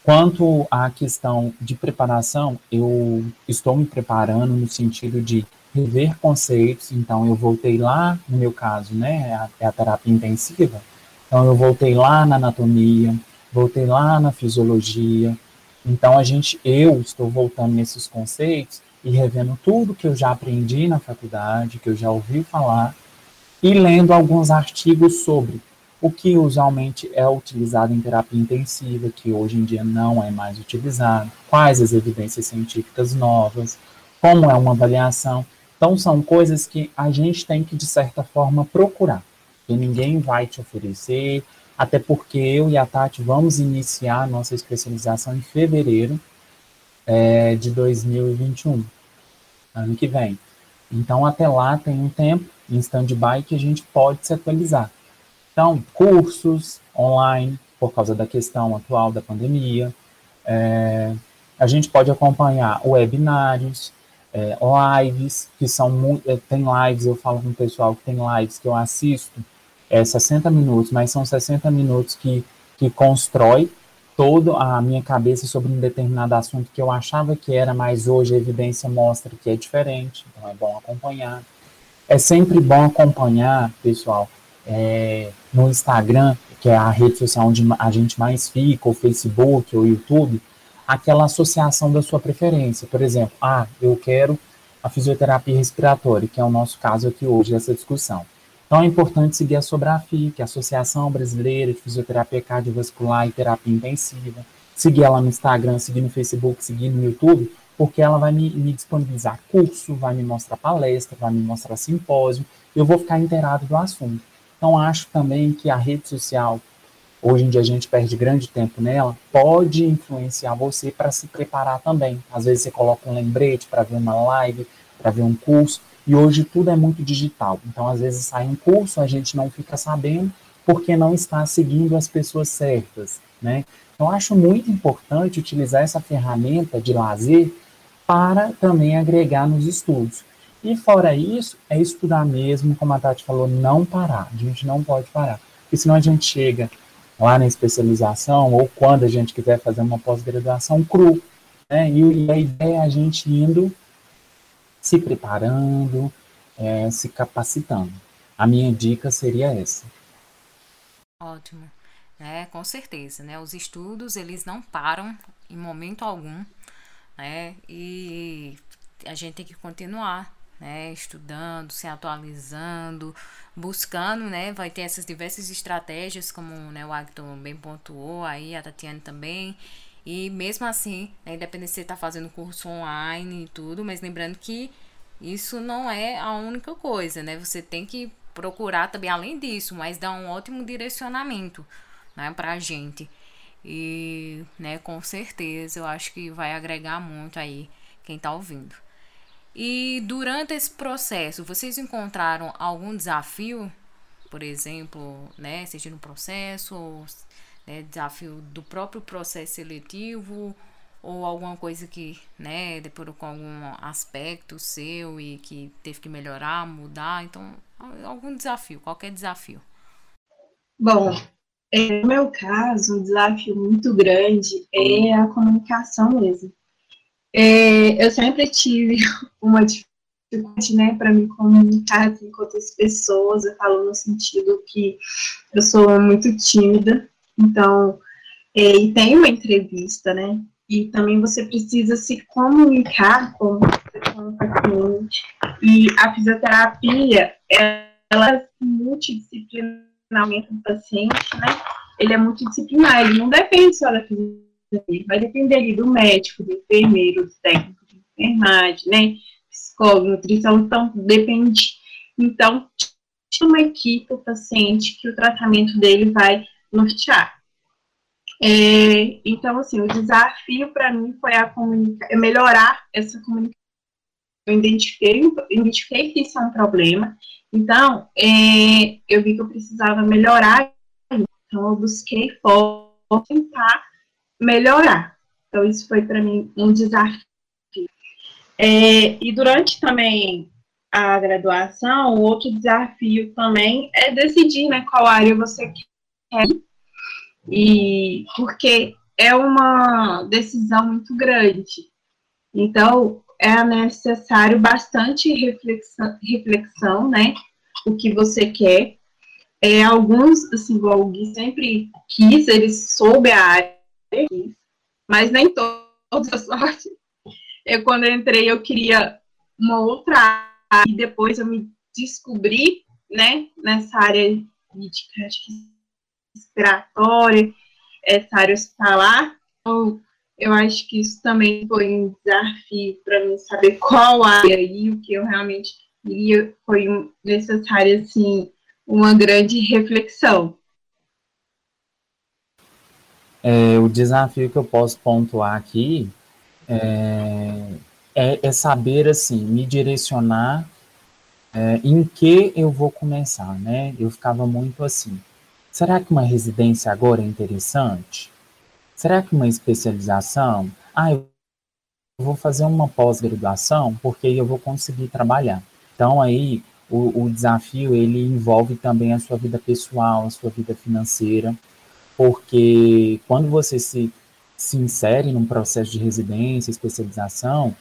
Quanto à questão de preparação, eu estou me preparando no sentido de rever conceitos, então eu voltei lá, no meu caso, né, é a, é a terapia intensiva, então eu voltei lá na anatomia, voltei lá na fisiologia, então a gente, eu estou voltando nesses conceitos e revendo tudo que eu já aprendi na faculdade, que eu já ouvi falar, e lendo alguns artigos sobre o que usualmente é utilizado em terapia intensiva, que hoje em dia não é mais utilizado, quais as evidências científicas novas, como é uma avaliação. Então, são coisas que a gente tem que, de certa forma, procurar. Que ninguém vai te oferecer, até porque eu e a Tati vamos iniciar nossa especialização em fevereiro é, de 2021, ano que vem. Então, até lá tem um tempo em stand-by que a gente pode se atualizar. Então, cursos online, por causa da questão atual da pandemia, é, a gente pode acompanhar webinários, é, lives, que são muito. É, tem lives, eu falo com o pessoal que tem lives que eu assisto, é 60 minutos, mas são 60 minutos que, que constrói toda a minha cabeça sobre um determinado assunto que eu achava que era, mas hoje a evidência mostra que é diferente, então é bom acompanhar. É sempre bom acompanhar, pessoal, é, no Instagram, que é a rede social onde a gente mais fica, ou Facebook, ou YouTube, aquela associação da sua preferência. Por exemplo, ah, eu quero a fisioterapia respiratória, que é o nosso caso aqui hoje, essa discussão. Então é importante seguir a Sobrafia, que é a Associação Brasileira de Fisioterapia Cardiovascular e Terapia Intensiva. Seguir ela no Instagram, seguir no Facebook, seguir no YouTube, porque ela vai me, me disponibilizar curso, vai me mostrar palestra, vai me mostrar simpósio, eu vou ficar inteirado do assunto. Então acho também que a rede social, hoje em dia a gente perde grande tempo nela, pode influenciar você para se preparar também. Às vezes você coloca um lembrete para ver uma live, para ver um curso, e hoje tudo é muito digital. Então, às vezes sai um curso, a gente não fica sabendo porque não está seguindo as pessoas certas, né? Então, acho muito importante utilizar essa ferramenta de lazer para também agregar nos estudos. E fora isso, é estudar mesmo, como a Tati falou, não parar. A gente não pode parar. Porque senão a gente chega lá na especialização ou quando a gente quiser fazer uma pós-graduação cru. Né? E, a ideia é a gente indo se preparando, é, se capacitando. A minha dica seria essa. Ótimo. É, com certeza, né? Os estudos, eles não param em momento algum, né? E a gente tem que continuar, né? Estudando, se atualizando, buscando, né? Vai ter essas diversas estratégias, como né, o Agton bem pontuou, aí a Tatiana também, e mesmo assim, né, independente se você está fazendo curso online e tudo, mas lembrando que isso não é a única coisa, né? Você tem que procurar também, além disso, mas dar um ótimo direcionamento né, para a gente. E, né, com certeza, eu acho que vai agregar muito aí quem está ouvindo. E durante esse processo, vocês encontraram algum desafio, por exemplo, né, seja no processo ou né, desafio do próprio processo seletivo ou alguma coisa que, né, depois com algum aspecto seu e que teve que melhorar, mudar, então algum desafio, qualquer desafio. Bom, é, no meu caso, um desafio muito grande é a comunicação mesmo. É, eu sempre tive uma dificuldade, né, para me comunicar assim, com outras pessoas. Eu falo no sentido que eu sou muito tímida então, é, e tem uma entrevista, né? E também você precisa se comunicar com, o paciente. E a fisioterapia, ela é multidisciplinamento do paciente, né? Ele é multidisciplinar, ele não depende só da fisioterapia, vai depender do médico, do enfermeiro, do técnico de enfermagem, né? Psicólogo, nutrição, então depende. Então, uma equipe, o paciente, que o tratamento dele vai nortear. É, então, assim, o desafio para mim foi a é melhorar essa comunicação. Eu identifiquei, identifiquei que isso é um problema, então é, eu vi que eu precisava melhorar, então eu busquei for tentar melhorar. Então, isso foi para mim um desafio. É, e durante também a graduação, outro desafio também é decidir né, qual área você quer e porque é uma decisão muito grande. Então, é necessário bastante reflexão, reflexão né? O que você quer. É, alguns, assim, o Gui sempre quis, ele soube a área, mas nem todas a sorte. Eu, quando eu entrei, eu queria uma outra área, e depois eu me descobri, né, nessa área de, acho que respiratória, essa área hospitalar. Então, eu acho que isso também foi um desafio para mim saber qual área e o que eu realmente queria. Foi necessário, assim, uma grande reflexão. É, o desafio que eu posso pontuar aqui é, é, é saber, assim, me direcionar é, em que eu vou começar, né? Eu ficava muito assim, Será que uma residência agora é interessante? Será que uma especialização? Ah, eu vou fazer uma pós-graduação porque eu vou conseguir trabalhar. Então aí o, o, desafio ele envolve também a sua vida pessoal, a sua vida financeira. porque quando você se, se insere num processo de residência, especialização,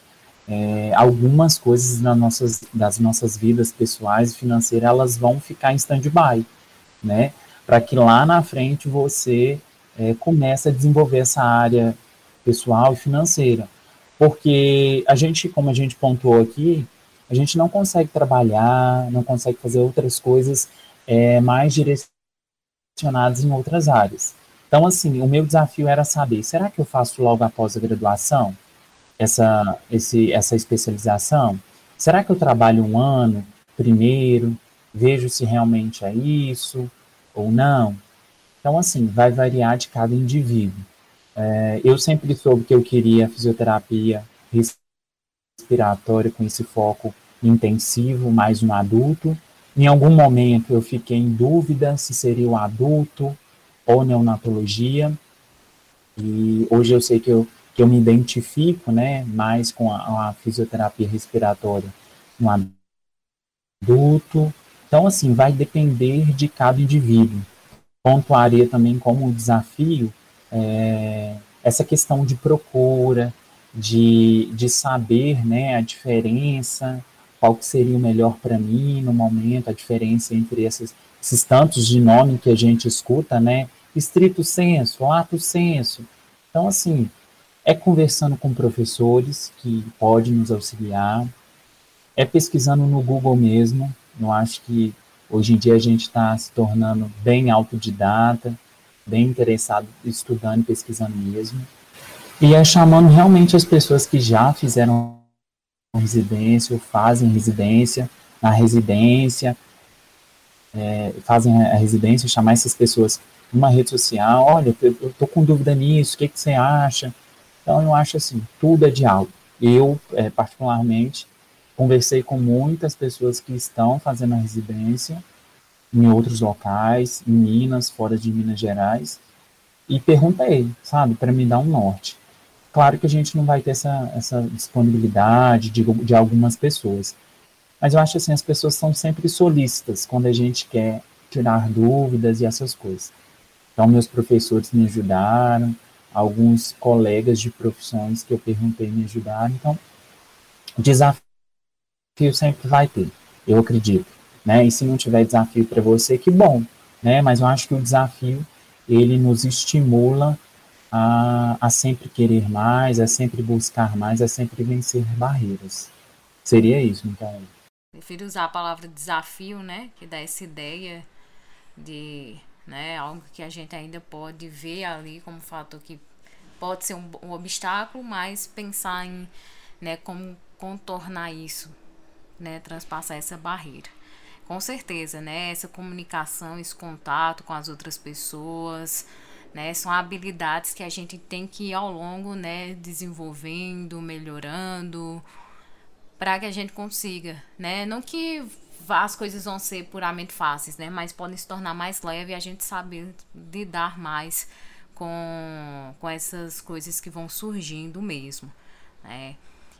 é, algumas coisas nossas, das nossas vidas pessoais e financeiras, elas vão ficar em stand-by, né? Para que lá na frente você é, comece a desenvolver essa área pessoal e financeira. Porque a gente, como a gente pontuou aqui, a gente não consegue trabalhar, não consegue fazer outras coisas é, mais direcionadas em outras áreas. Então, assim, o meu desafio era saber, será que eu faço logo após a graduação essa, esse, essa especialização? Será que eu trabalho um ano primeiro, vejo se realmente é isso ou não? Então, assim, vai variar de cada indivíduo. É, eu sempre soube que eu queria fisioterapia respiratória com esse foco intensivo, mais no adulto. Em algum momento eu fiquei em dúvida se seria o adulto ou neonatologia. E hoje eu sei que eu, que eu me identifico né, mais com a, a fisioterapia respiratória no adulto. Então, assim, vai depender de cada indivíduo. Pontuaria também como desafio é, essa questão de procura, de, de saber né, a diferença, qual que seria o melhor para mim no momento, a diferença entre esses, esses tantos de nome que a gente escuta, né? Estrito senso, lato senso. Então, assim, é conversando com professores que podem nos auxiliar, é pesquisando no Google mesmo. Eu acho que hoje em dia a gente está se tornando bem autodidata, bem interessado, estudando e pesquisando mesmo. E é chamando realmente as pessoas que já fizeram residência ou fazem residência, na residência, é, fazem a residência, chamar essas pessoas numa rede social, olha, eu estou com dúvida nisso, o que, que você acha? Então, eu acho assim, tudo é diálogo. Eu, é, particularmente, conversei com muitas pessoas que estão fazendo a residência, em outros locais, em Minas, fora de Minas Gerais, e perguntei, sabe, para me dar um norte. Claro que a gente não vai ter essa, essa disponibilidade de, de algumas pessoas, mas eu acho assim, as pessoas são sempre solícitas quando a gente quer tirar dúvidas e essas coisas. Então, meus professores me ajudaram, alguns colegas de profissões que eu perguntei me ajudaram. Então, desafio sempre vai ter, eu acredito né? E se não tiver desafio para você, que bom, né? Mas eu acho que o desafio ele nos estimula a, a sempre querer mais, a sempre buscar mais, a sempre vencer barreiras. Seria isso, então. Prefiro usar a palavra desafio, né? Que dá essa ideia de né, algo que a gente ainda pode ver ali como fator que pode ser um, um obstáculo, mas pensar em né, como contornar isso, né, transpassar essa barreira. Com certeza, né? Essa comunicação, esse contato com as outras pessoas, né? São habilidades que a gente tem que ir ao longo, né? Desenvolvendo, melhorando, para que a gente consiga, né? Não que as coisas vão ser puramente fáceis, né? Mas podem se tornar mais leves e a gente saber lidar mais com, com essas coisas que vão surgindo mesmo, né?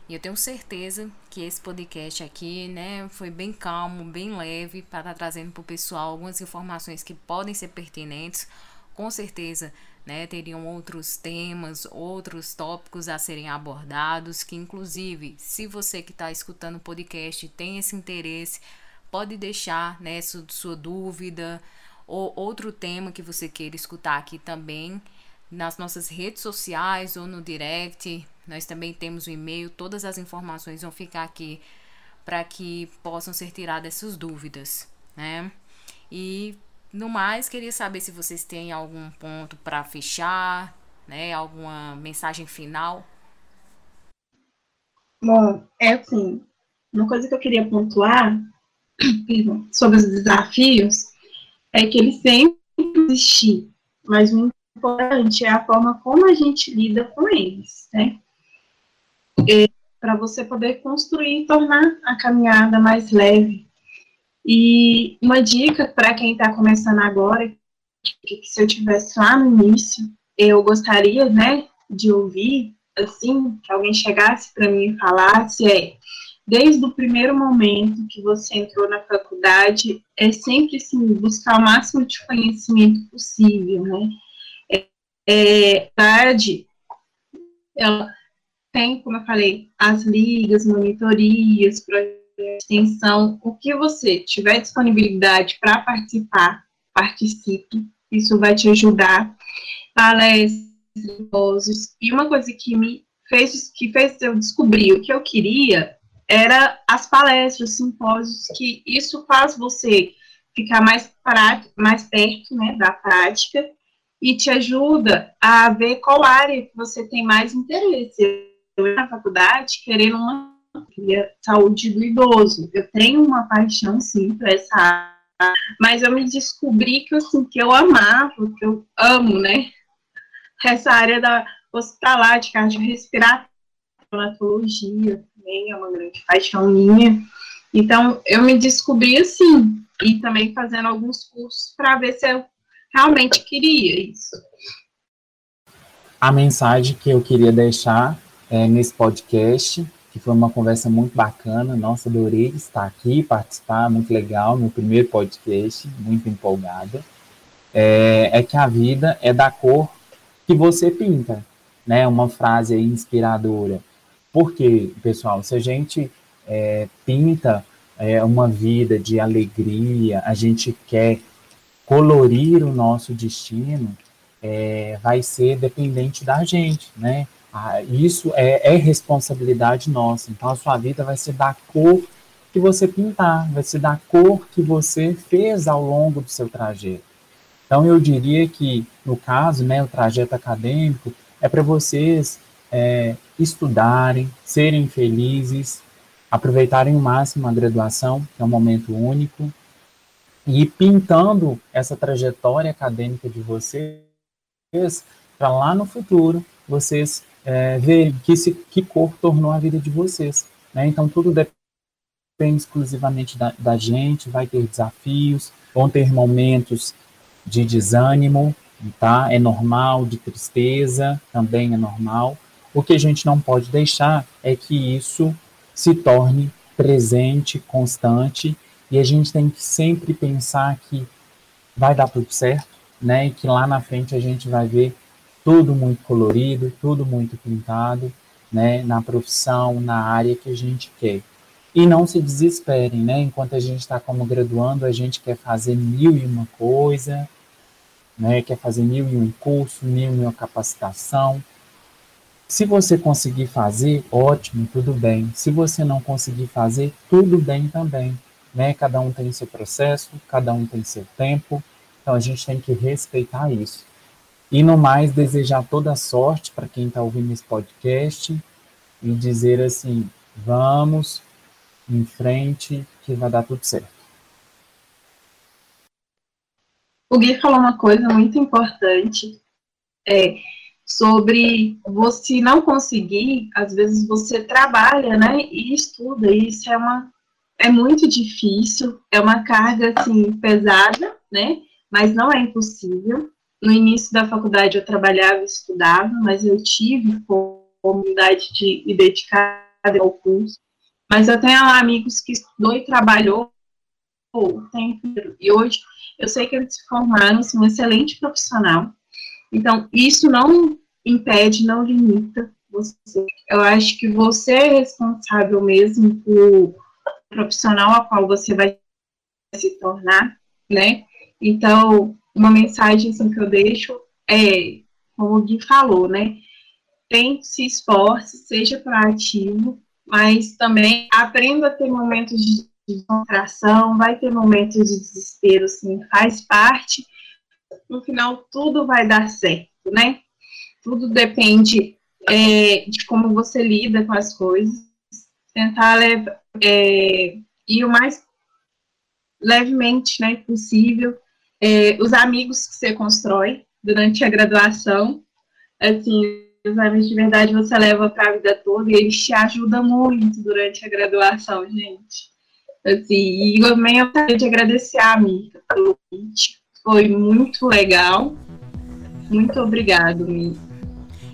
E eu tenho certeza que esse podcast aqui, né, foi bem calmo, bem leve, para estar tá trazendo para o pessoal algumas informações que podem ser pertinentes. Com certeza, né, teriam outros temas, outros tópicos a serem abordados, que inclusive, se você que está escutando o podcast tem esse interesse, pode deixar, né, sua, sua dúvida ou outro tema que você queira escutar aqui também nas nossas redes sociais ou no direct, nós também temos o e-mail, todas as informações vão ficar aqui para que possam ser tiradas essas dúvidas, né? E no mais, queria saber se vocês têm algum ponto para fechar, né? Alguma mensagem final. Bom, é assim, uma coisa que eu queria pontuar sobre os desafios é que eles sempre existem, mas o importante é a forma como a gente lida com eles, né? É, para você poder construir e tornar a caminhada mais leve. E uma dica para quem está começando agora, que, se eu tivesse lá no início, eu gostaria, né, de ouvir, assim, que alguém chegasse para mim e falasse, é, desde o primeiro momento que você entrou na faculdade, é sempre, assim, buscar o máximo de conhecimento possível, né, é, tarde, ela tem, como eu falei, as ligas, monitorias, projetos de extensão, o que você tiver disponibilidade para participar, participe, isso vai te ajudar. Palestras, e uma coisa que me fez, que fez eu descobrir o que eu queria era as palestras, simpósios, que isso faz você ficar mais, mais perto né, da prática e te ajuda a ver qual área que você tem mais interesse. Eu na faculdade querendo uma saúde do idoso. Eu tenho uma paixão, sim, por essa área, mas eu me descobri que, assim, que eu amava, que eu amo, né? Essa área da hospitalar, de cardiorrespiratória, hematologia também é uma grande paixão minha. Então, eu me descobri assim, e também fazendo alguns cursos para ver se eu realmente queria isso. A mensagem que eu queria deixar é, nesse podcast, que foi uma conversa muito bacana, nossa, adorei estar aqui, participar, muito legal, meu primeiro podcast, muito empolgada, é, é que a vida é da cor que você pinta, né? Uma frase inspiradora. Porque, pessoal, se a gente é, pinta é, uma vida de alegria, a gente quer colorir o nosso destino, é, vai ser dependente da gente, né? Ah, isso é, é, responsabilidade nossa. Então, a sua vida vai ser da cor que você pintar, vai ser da cor que você fez ao longo do seu trajeto. Então, eu diria que, no caso, né, o trajeto acadêmico é para vocês é, estudarem, serem felizes, aproveitarem o máximo a graduação, que é um momento único, e pintando essa trajetória acadêmica de vocês para lá no futuro vocês é, verem que, se, que cor tornou a vida de vocês. Né? Então, tudo depende exclusivamente da, da gente, vai ter desafios, vão ter momentos de desânimo, tá? É normal, de tristeza, também é normal. O que a gente não pode deixar é que isso se torne presente, constante, e a gente tem que sempre pensar que vai dar tudo certo, né? E que lá na frente a gente vai ver tudo muito colorido, tudo muito pintado, né? Na profissão, na área que a gente quer. E não se desesperem, né? Enquanto a gente está como graduando, a gente quer fazer mil e uma coisa, né? Quer fazer mil e um curso, mil e uma capacitação, se você conseguir fazer, ótimo, tudo bem. Se você não conseguir fazer, tudo bem também. Né? Cada um tem seu processo, cada um tem seu tempo, então a gente tem que respeitar isso. E no mais, desejar toda sorte para quem está ouvindo esse podcast e dizer assim: vamos em frente, que vai dar tudo certo. O Gui falou uma coisa muito importante. É, sobre você não conseguir, às vezes você trabalha, né, e estuda, e isso é uma é muito difícil, é uma carga assim pesada, né? Mas não é impossível. No início da faculdade eu trabalhava e estudava, mas eu tive comunidade de me dedicar ao curso. Mas eu tenho amigos que estudou e trabalhou o tempo e hoje eu sei que eles se formaram assim, um excelente profissional, então, isso não impede, não limita você. Eu acho que você é responsável mesmo por profissional a qual você vai se tornar, né? Então, uma mensagem assim, que eu deixo é, como o Gui falou, né? Tente se esforce, seja proativo, mas também aprenda a ter momentos de descontração, vai ter momentos de desespero, sim, faz parte, no final tudo vai dar certo, né? Tudo depende é, de como você lida com as coisas. Tentar levar, é, ir o mais levemente né, possível. É, os amigos que você constrói durante a graduação, assim, os amigos de verdade você leva para a vida toda e eles te ajudam muito durante a graduação, gente. Assim, e também eu gostaria de agradecer a Mica pelo convite, foi muito legal. Muito obrigado, Mi.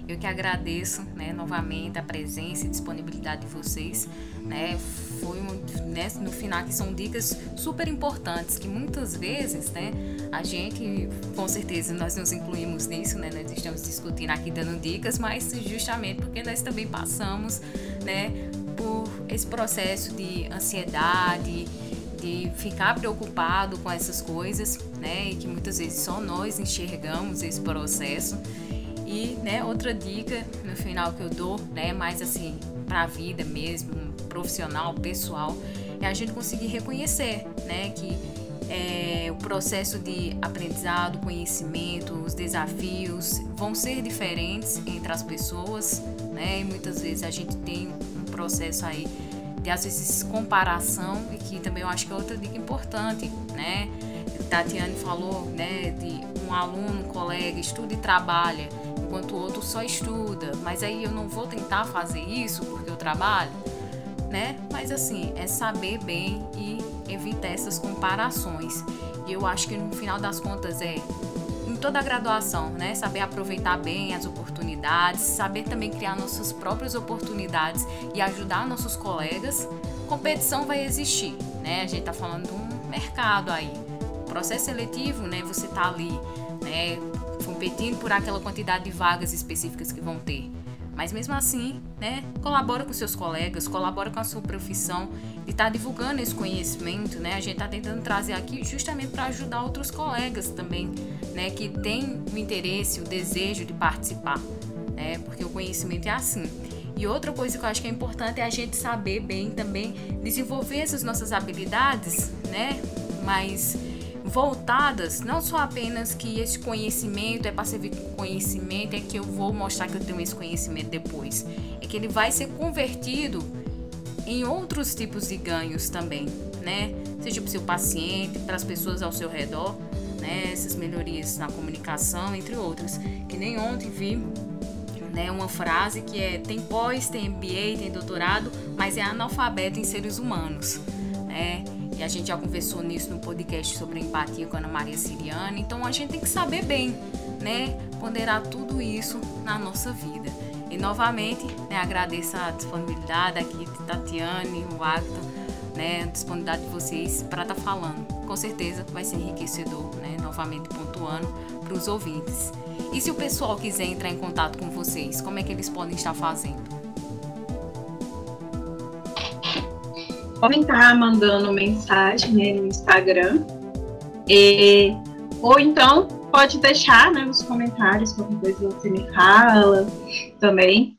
Eu que agradeço, né, novamente a presença e disponibilidade de vocês, né? Foi né, no final que são dicas super importantes que muitas vezes, né, a gente, com certeza, nós nos incluímos nisso, né, nós estamos discutindo aqui dando dicas, mas justamente porque nós também passamos, né, por esse processo de ansiedade, de ficar preocupado com essas coisas, né, e que muitas vezes só nós enxergamos esse processo. E, né, outra dica no final que eu dou, né, mais assim, para a vida mesmo, profissional, pessoal, é a gente conseguir reconhecer, né, que é, o processo de aprendizado, conhecimento, os desafios vão ser diferentes entre as pessoas, né, e muitas vezes a gente tem um processo aí de às vezes comparação e que também eu acho que é outra dica importante, né? Tatiane falou, né, de um aluno, um colega estuda e trabalha, enquanto o outro só estuda, mas aí eu não vou tentar fazer isso porque eu trabalho, né? Mas assim, é saber bem e evitar essas comparações. E eu acho que no final das contas é em toda a graduação, né? Saber aproveitar bem as oportunidades, saber também criar nossas próprias oportunidades e ajudar nossos colegas. Competição vai existir, né? A gente tá falando de um mercado aí. O processo seletivo, né? Você tá ali, né? Competindo por aquela quantidade de vagas específicas que vão ter. Mas mesmo assim, né, colabora com seus colegas, colabora com a sua profissão e está divulgando esse conhecimento, né? A gente está tentando trazer aqui justamente para ajudar outros colegas também, né, que têm o interesse, o desejo de participar, né? Porque o conhecimento é assim. E outra coisa que eu acho que é importante é a gente saber bem também desenvolver essas nossas habilidades, né? Mas voltadas não só apenas que esse conhecimento é para servir conhecimento, é que eu vou mostrar que eu tenho esse conhecimento depois. É que ele vai ser convertido em outros tipos de ganhos também, né? Seja para o seu paciente, para as pessoas ao seu redor, né? Essas melhorias na comunicação, entre outras. Que nem ontem vi né, uma frase que é tem pós, tem MBA, tem doutorado, mas é analfabeto em seres humanos, né? E a gente já conversou nisso no podcast sobre empatia com a Ana Maria Siriana. Então a gente tem que saber bem, né? Ponderar tudo isso na nossa vida. E novamente, né, agradeço a disponibilidade aqui de Tatiane, o Agton, né, a disponibilidade de vocês para estar tá falando. Com certeza vai ser enriquecedor, né? Novamente pontuando para os ouvintes. E se o pessoal quiser entrar em contato com vocês, como é que eles podem estar fazendo? Podem estar mandando mensagem né, no Instagram. E, ou então pode deixar né, nos comentários qualquer coisa você me fala também.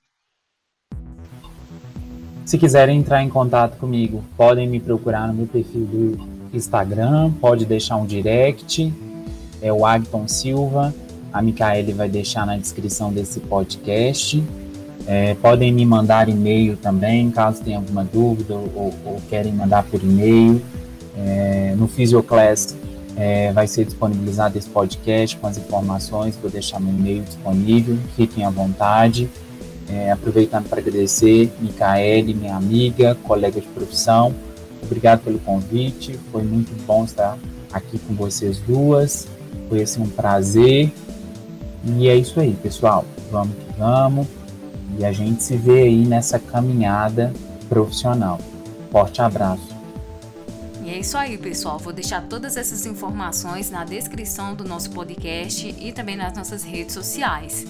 Se quiserem entrar em contato comigo, podem me procurar no meu perfil do Instagram, pode deixar um direct, é o Agton Silva, a Micaele vai deixar na descrição desse podcast. É, podem me mandar e-mail também, caso tenha alguma dúvida ou, ou querem mandar por e-mail. É, no Physioclass é, vai ser disponibilizado esse podcast com as informações, vou deixar meu e-mail disponível, fiquem à vontade. É, aproveitando para agradecer, Micaele, minha amiga, colega de profissão, obrigado pelo convite, foi muito bom estar aqui com vocês duas, foi assim um prazer. E é isso aí, pessoal, vamos que vamos. E a gente se vê aí nessa caminhada profissional. Forte abraço. E é isso aí, pessoal. Vou deixar todas essas informações na descrição do nosso podcast e também nas nossas redes sociais.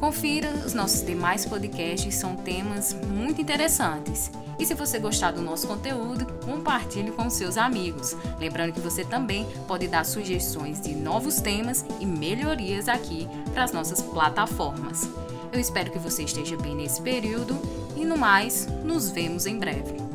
Confira os nossos demais podcasts, são temas muito interessantes. E se você gostar do nosso conteúdo, compartilhe com seus amigos. Lembrando que você também pode dar sugestões de novos temas e melhorias aqui para as nossas plataformas. Eu espero que você esteja bem nesse período e no mais, nos vemos em breve.